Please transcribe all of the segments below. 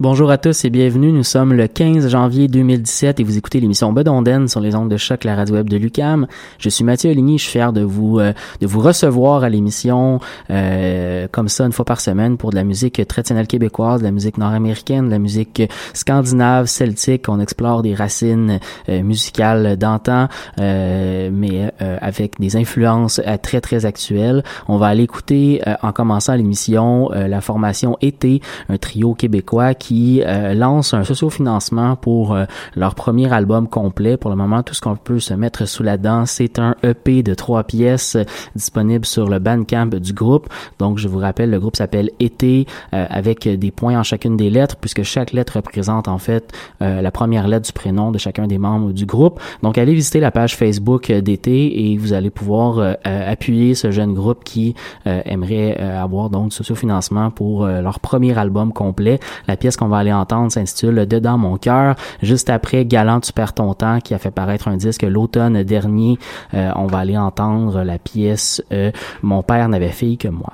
Bonjour à tous et bienvenue. Nous sommes le 15 janvier 2017 et vous écoutez l'émission Bedonden sur les ondes de choc, la radio web de Lucam. Je suis Mathieu Ligny. Je suis fier de vous euh, de vous recevoir à l'émission euh, comme ça une fois par semaine pour de la musique traditionnelle québécoise, de la musique nord-américaine, de la musique scandinave, celtique. On explore des racines euh, musicales d'antan, mais avec des influences très très actuelles. On va aller écouter en commençant l'émission la formation Été, un trio québécois qui qui euh, lance un sociofinancement pour euh, leur premier album complet. Pour le moment, tout ce qu'on peut se mettre sous la dent, c'est un EP de trois pièces euh, disponible sur le Bandcamp du groupe. Donc, je vous rappelle, le groupe s'appelle Été avec des points en chacune des lettres, puisque chaque lettre représente en fait la première lettre du prénom de chacun des membres du groupe. Donc, allez visiter la page Facebook d'Été et vous allez pouvoir appuyer ce jeune groupe qui aimerait avoir donc du sociofinancement pour leur premier album complet. La pièce qu'on va aller entendre s'intitule Dedans mon cœur. Juste après Galant, tu perds ton temps qui a fait paraître un disque l'automne dernier. Euh, on va aller entendre la pièce euh, Mon père n'avait fille que moi.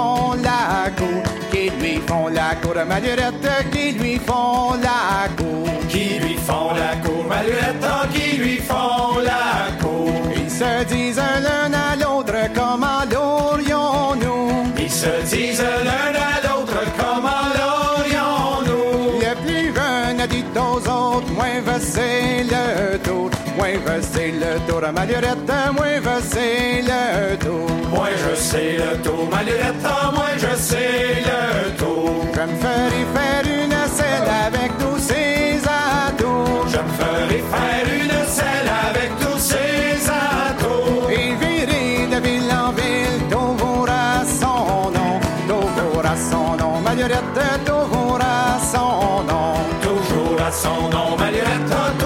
Font la cour. Qui lui font la cour, Malurette, qui lui font la cour. Qui lui font la cour, Malurette, qui lui font la cour. Ils se disent l'un à l'autre comment Moi je sais le tour, Malurette, moi je sais le tour. Moi je sais le tour, Malurette, moi je sais le tour. Je me ferai faire une selle avec tous ces atours. Je me ferai faire une selle avec tous ces atours. Et virer de ville en ville, toujours à son nom, toujours à son nom, Malurette, toujours à son nom. Toujours à son nom, Malurette,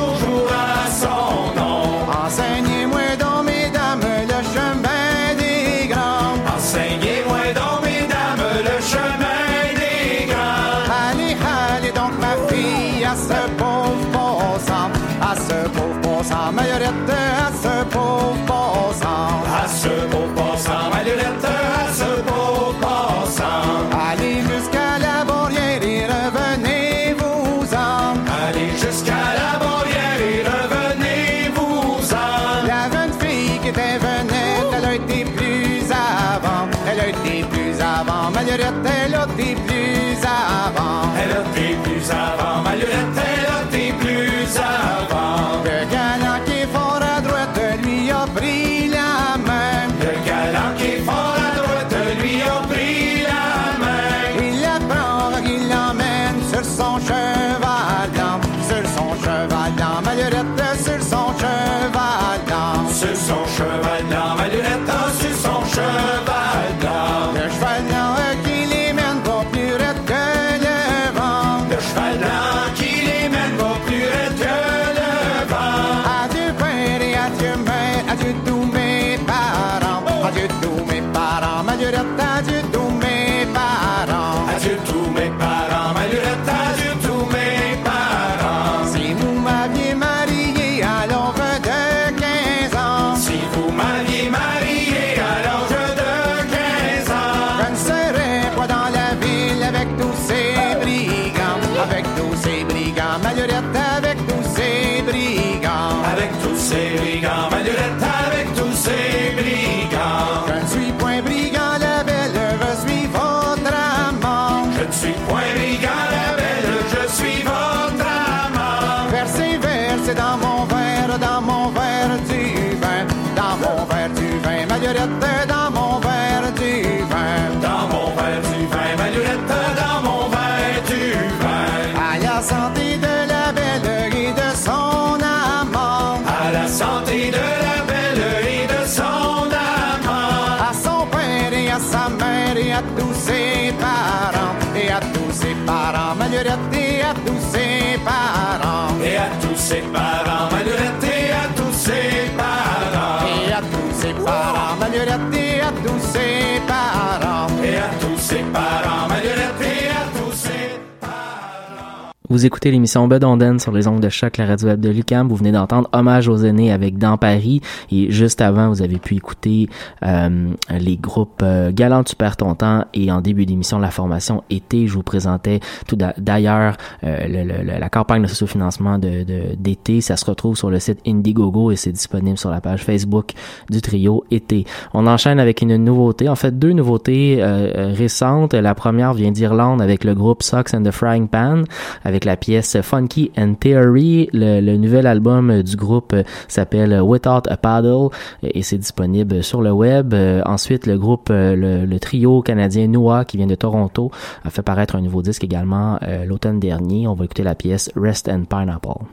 Vous écoutez l'émission Bedonden sur les ondes de choc, la radio web de Lucam. Vous venez d'entendre Hommage aux aînés avec Dans Paris. Et juste avant, vous avez pu écouter euh, les groupes euh, Galant Tu perds ton temps et en début d'émission, la formation été. Je vous présentais tout d'a- d'ailleurs euh, la campagne de sociofinancement de, de- d'été. Ça se retrouve sur le site Indiegogo et c'est disponible sur la page Facebook du trio été. On enchaîne avec une nouveauté, en fait deux nouveautés euh, récentes. La première vient d'Irlande avec le groupe Socks and the Frying Pan avec la pièce Funky and Theory. Le, nouvel album du groupe s'appelle Without a Paddle et c'est disponible sur le web. Euh, ensuite, le groupe, euh, le, le trio canadien Noah qui vient de Toronto a fait paraître un nouveau disque également euh, l'automne dernier. On va écouter la pièce Rest and Pineapple.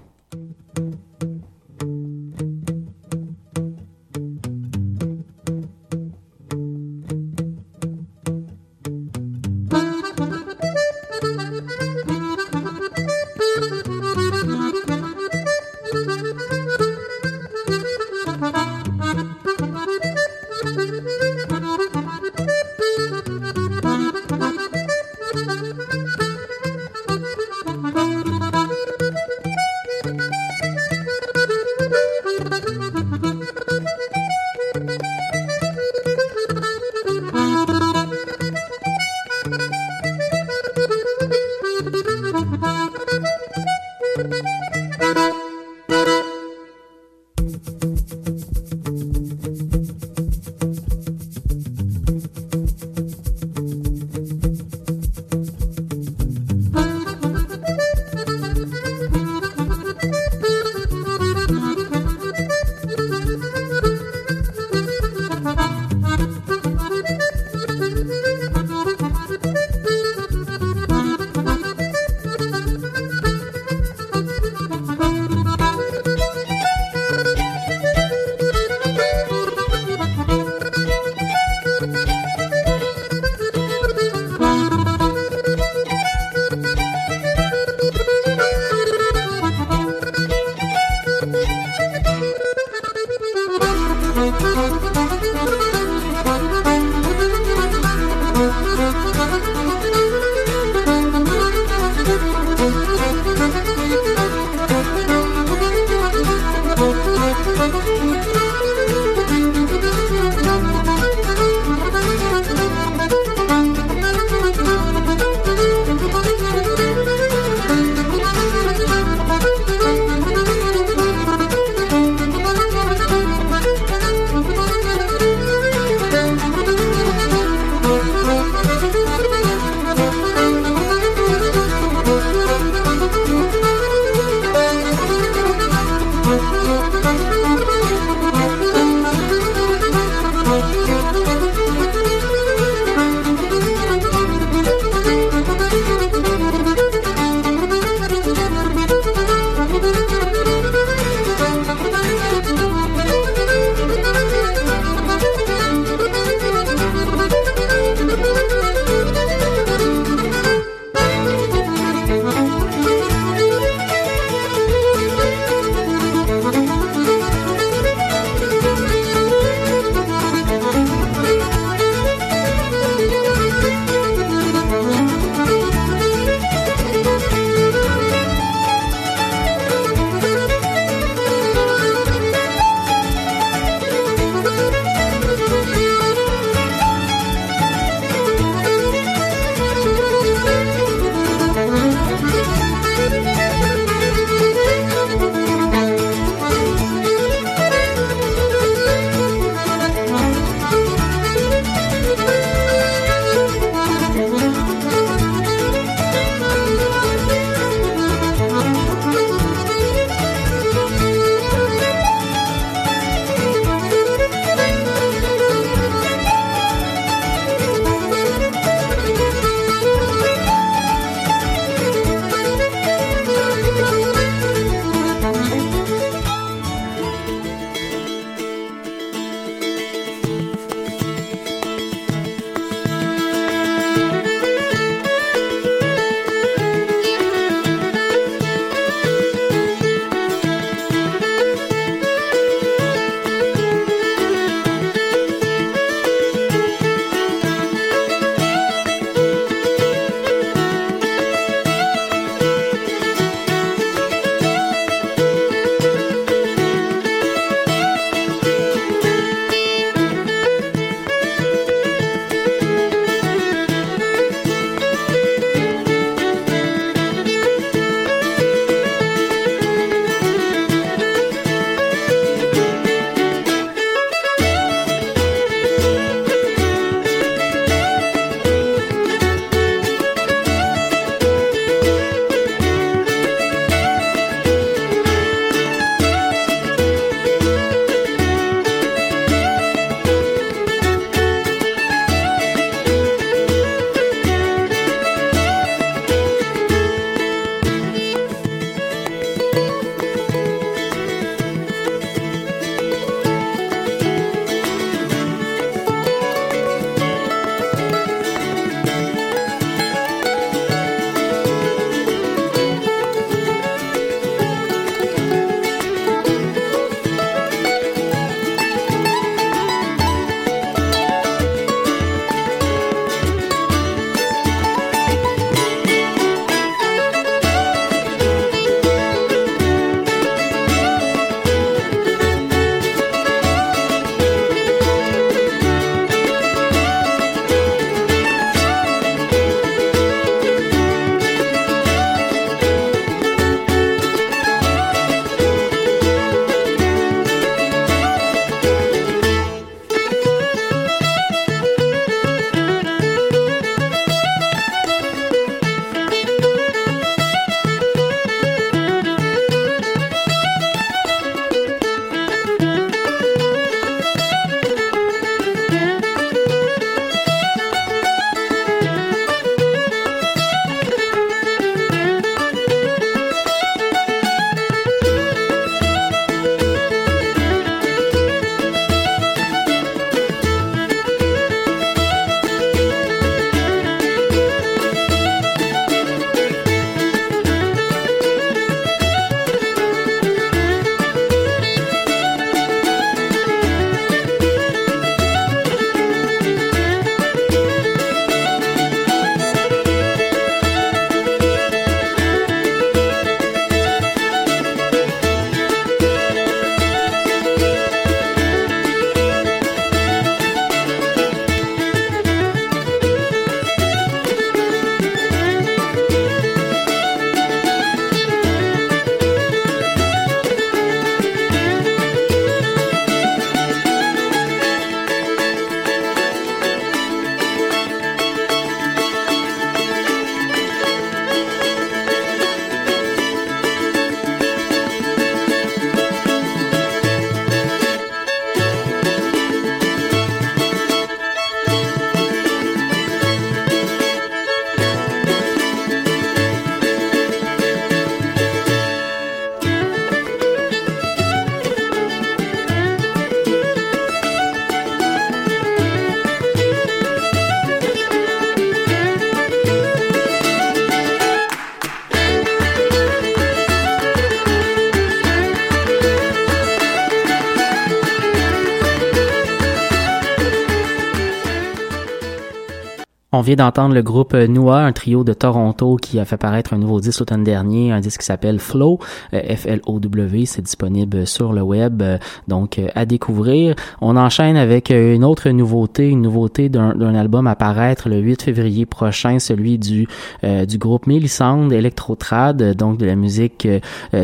On vient d'entendre le groupe Noah, un trio de Toronto qui a fait paraître un nouveau disque l'automne dernier, un disque qui s'appelle Flow, euh, F-L-O-W, c'est disponible sur le web, euh, donc euh, à découvrir. On enchaîne avec une autre nouveauté, une nouveauté d'un album à paraître le 8 février prochain, celui du du groupe Melisande Electrotrad, donc de la musique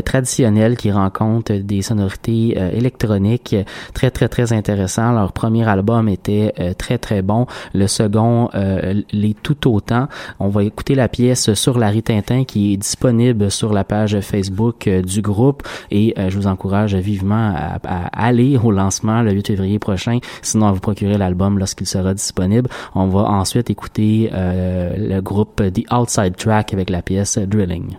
traditionnelle qui rencontre des sonorités électroniques très très très intéressant. Leur premier album était très très bon, le second les tout autant. On va écouter la pièce sur Larry Tintin qui est disponible sur la page Facebook euh, du groupe et euh, je vous encourage vivement à, aller au lancement le 8 février prochain. Sinon, à vous procurer l'album lorsqu'il sera disponible. On va ensuite écouter euh, le groupe The Outside Track avec la pièce Drilling.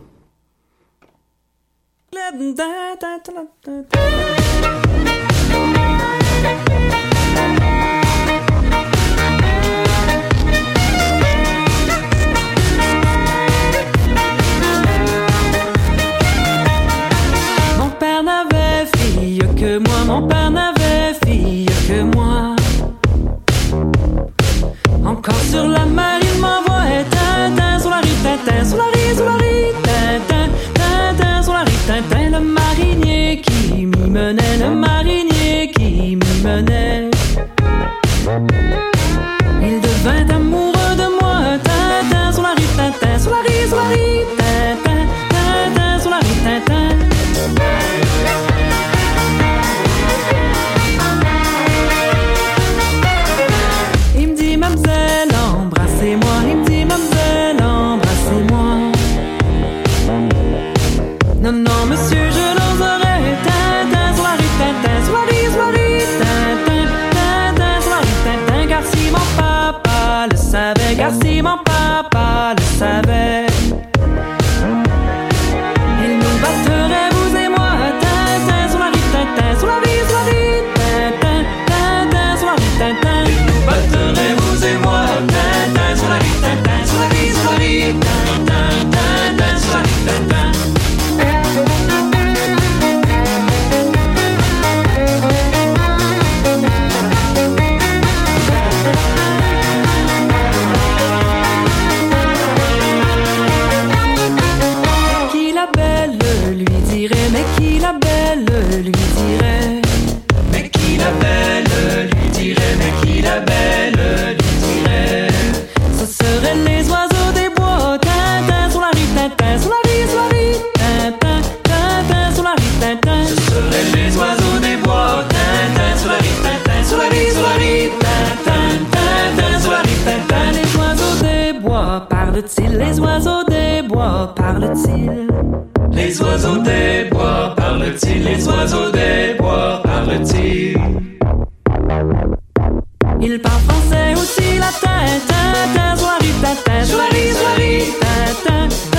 Les oiseaux des bois. Parlent-ils Les oiseaux des bois. Parlent-ils Les oiseaux des bois. Parlent-ils Ils parlent français aussi latin, tin, sur la rive, tin, sur la rive, sur la rive, tin, tin,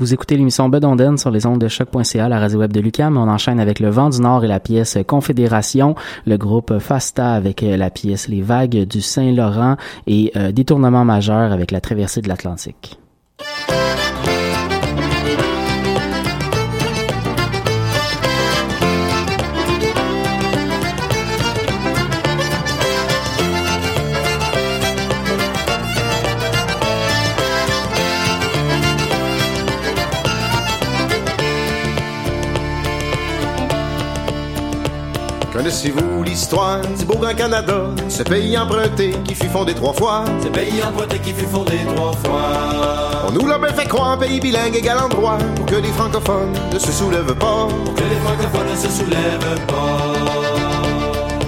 Vous écoutez l'émission Bedonden sur les ondes de choc.ca, la radio web de Lucam. On enchaîne avec Le Vent du Nord et la pièce Confédération, le groupe Fasta avec euh, la pièce Les Vagues du Saint-Laurent et euh, Détournement majeur avec la traversée de l'Atlantique. Connaissez-vous l'histoire du beau grand Canada, ce pays emprunté qui fut fondé trois fois? Ce pays emprunté qui fut fondé trois fois. On nous l'a bien fait croire, pays bilingue égal endroit, pour que les francophones ne se soulèvent pas. Pour que les francophones ne se soulèvent pas.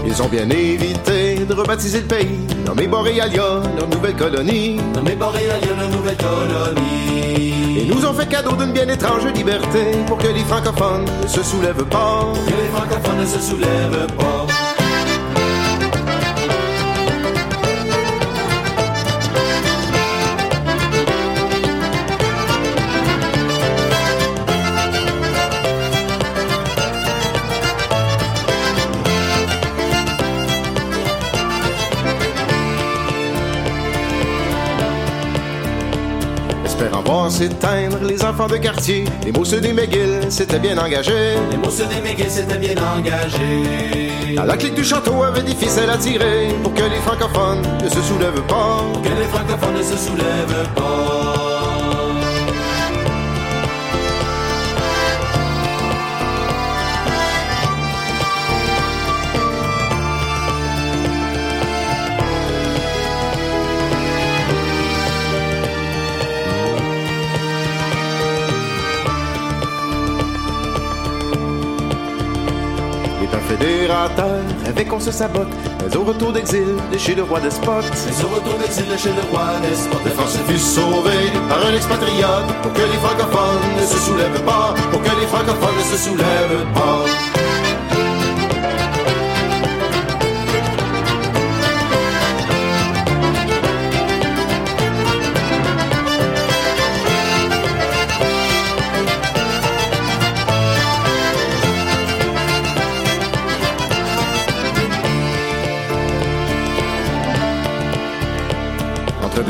Ils ont bien évité de rebaptiser le pays, nommé Boréalia, leur nouvelle colonie. Nommé Boréalia, leur nouvelle colonie. Et nous ont fait cadeau d'une bien étrange liberté, pour que les francophones ne se soulèvent pas. Pour que les francophones ne se soulèvent pas. Voir s'éteindre les enfants de quartier, les mots des McGill s'étaient bien engagés. Les mots des McGill s'étaient bien engagés. Dans la clique du château avait des ficelles à tirer, pour que les francophones ne se soulèvent pas. Pour que les francophones ne se soulèvent pas. Rêvaient qu'on se sabote, mais au retour d'exil de chez le roi despote. Mais au retour d'exil de chez le roi despote. La France fut sauvée par un expatriate pour que les francophones ne se soulèvent pas, pour que les francophones ne se soulèvent pas.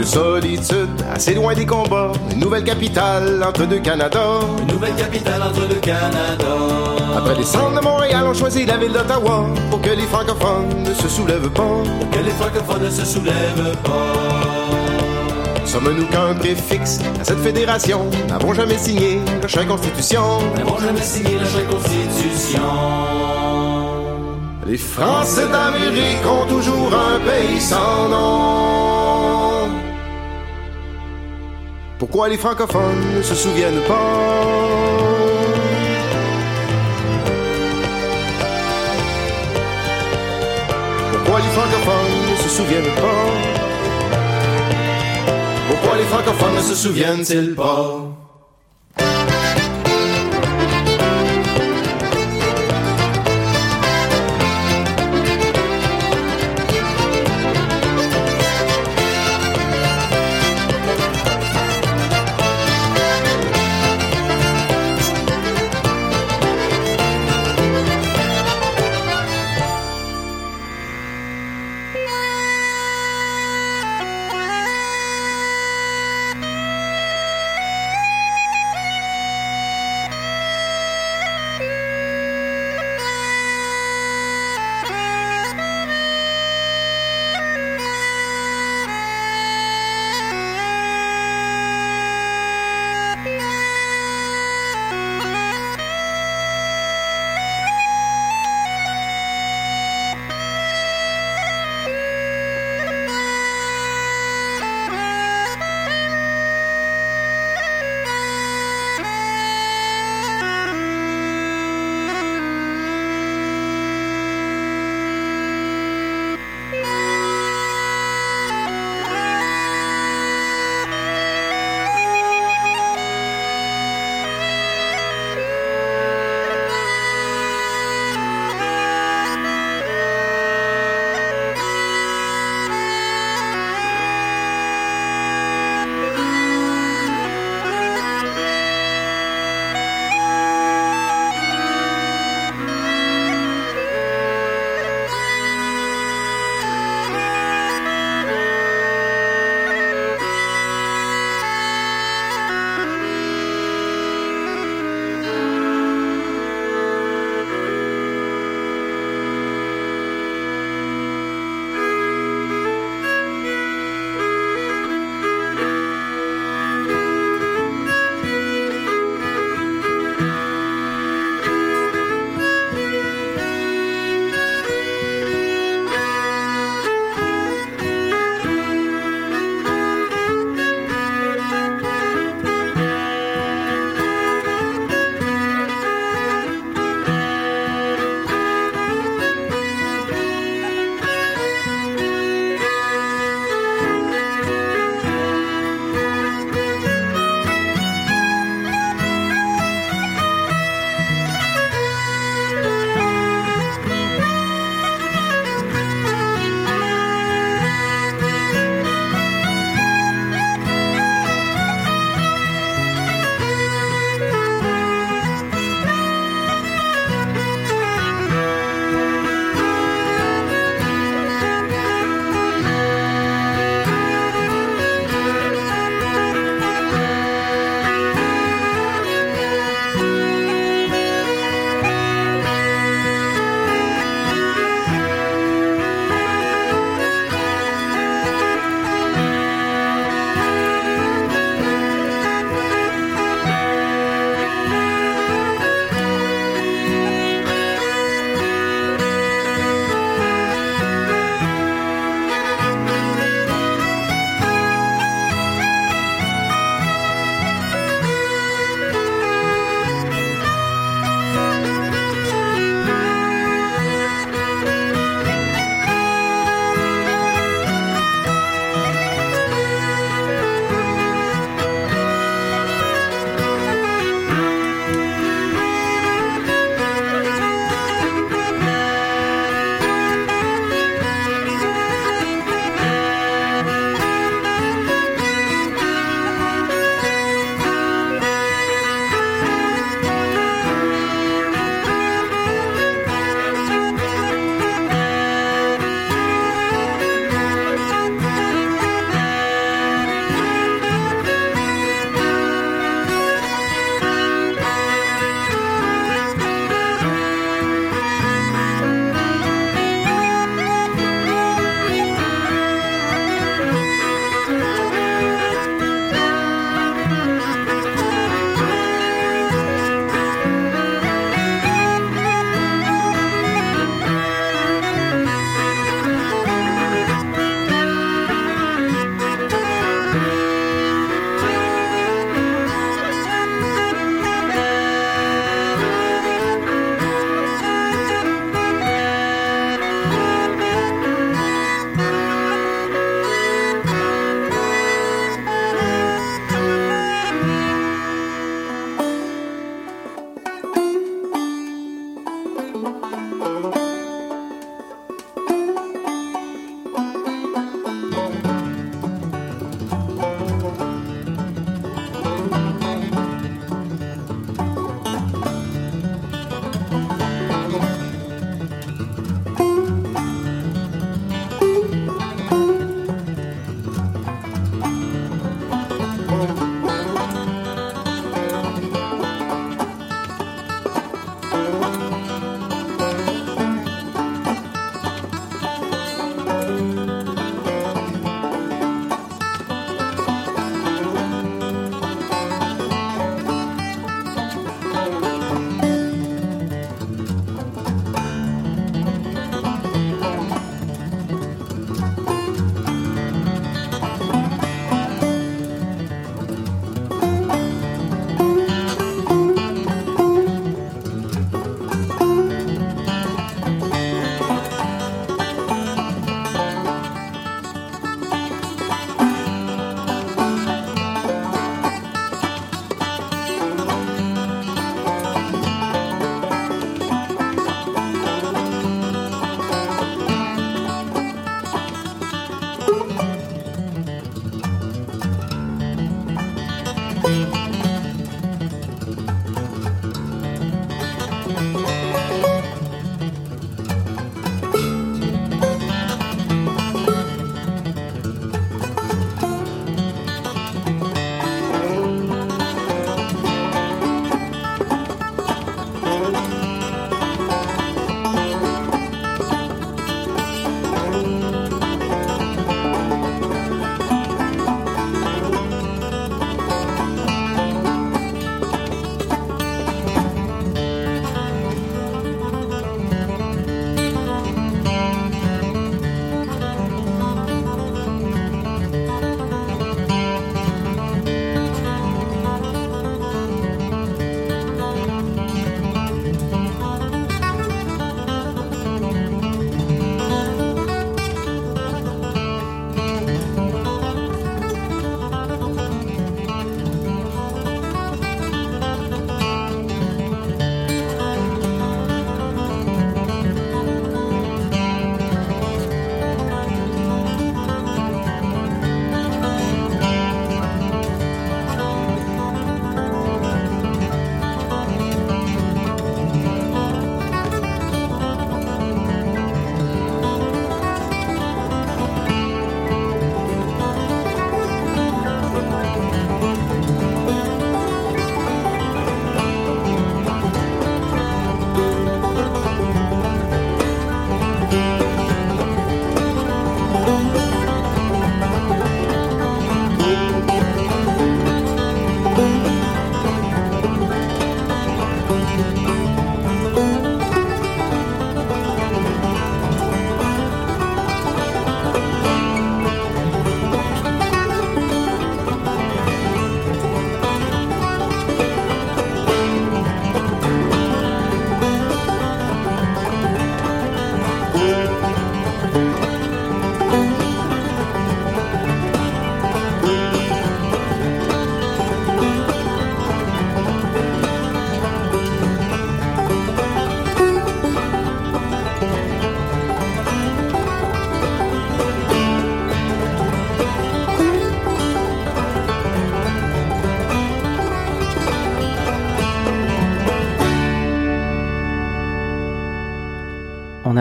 Entre deux solitudes, assez loin des combats, une nouvelle capitale entre deux Canada. Une nouvelle capitale entre le Canada. Après les centres de Montréal, on choisit la ville d'Ottawa pour que les francophones ne se soulèvent pas. Pour que les francophones ne se soulèvent pas. Sommes-nous qu'un préfixe à cette fédération? N'avons jamais signé la chère constitution. N'avons jamais signé la chère constitution. Les Français d'Amérique ont toujours un pays sans nom. Pourquoi les francophones ne se souviennent pas? Pourquoi les francophones ne se souviennent pas? Pourquoi les francophones ne se souviennent-ils pas?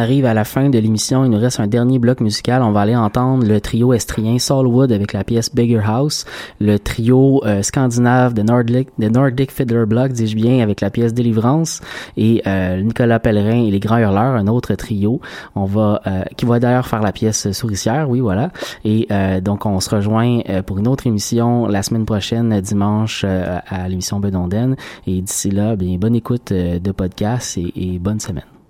Arrive à la fin de l'émission. Il nous reste un dernier bloc musical. On va aller entendre le trio estrien Solwood avec la pièce Bigger House, le trio euh, scandinave de Nordic, de Nordic Fiddler Block, dis-je bien, avec la pièce Délivrance, et euh, Nicolas Pellerin et les Grands Hurleurs, un autre trio. On va, euh, qui va d'ailleurs faire la pièce Souricière, oui, voilà. Et euh, donc on se rejoint euh, pour une autre émission la semaine prochaine, dimanche, à l'émission Bedonden. Et d'ici là, bien bonne écoute de podcast et bonne semaine.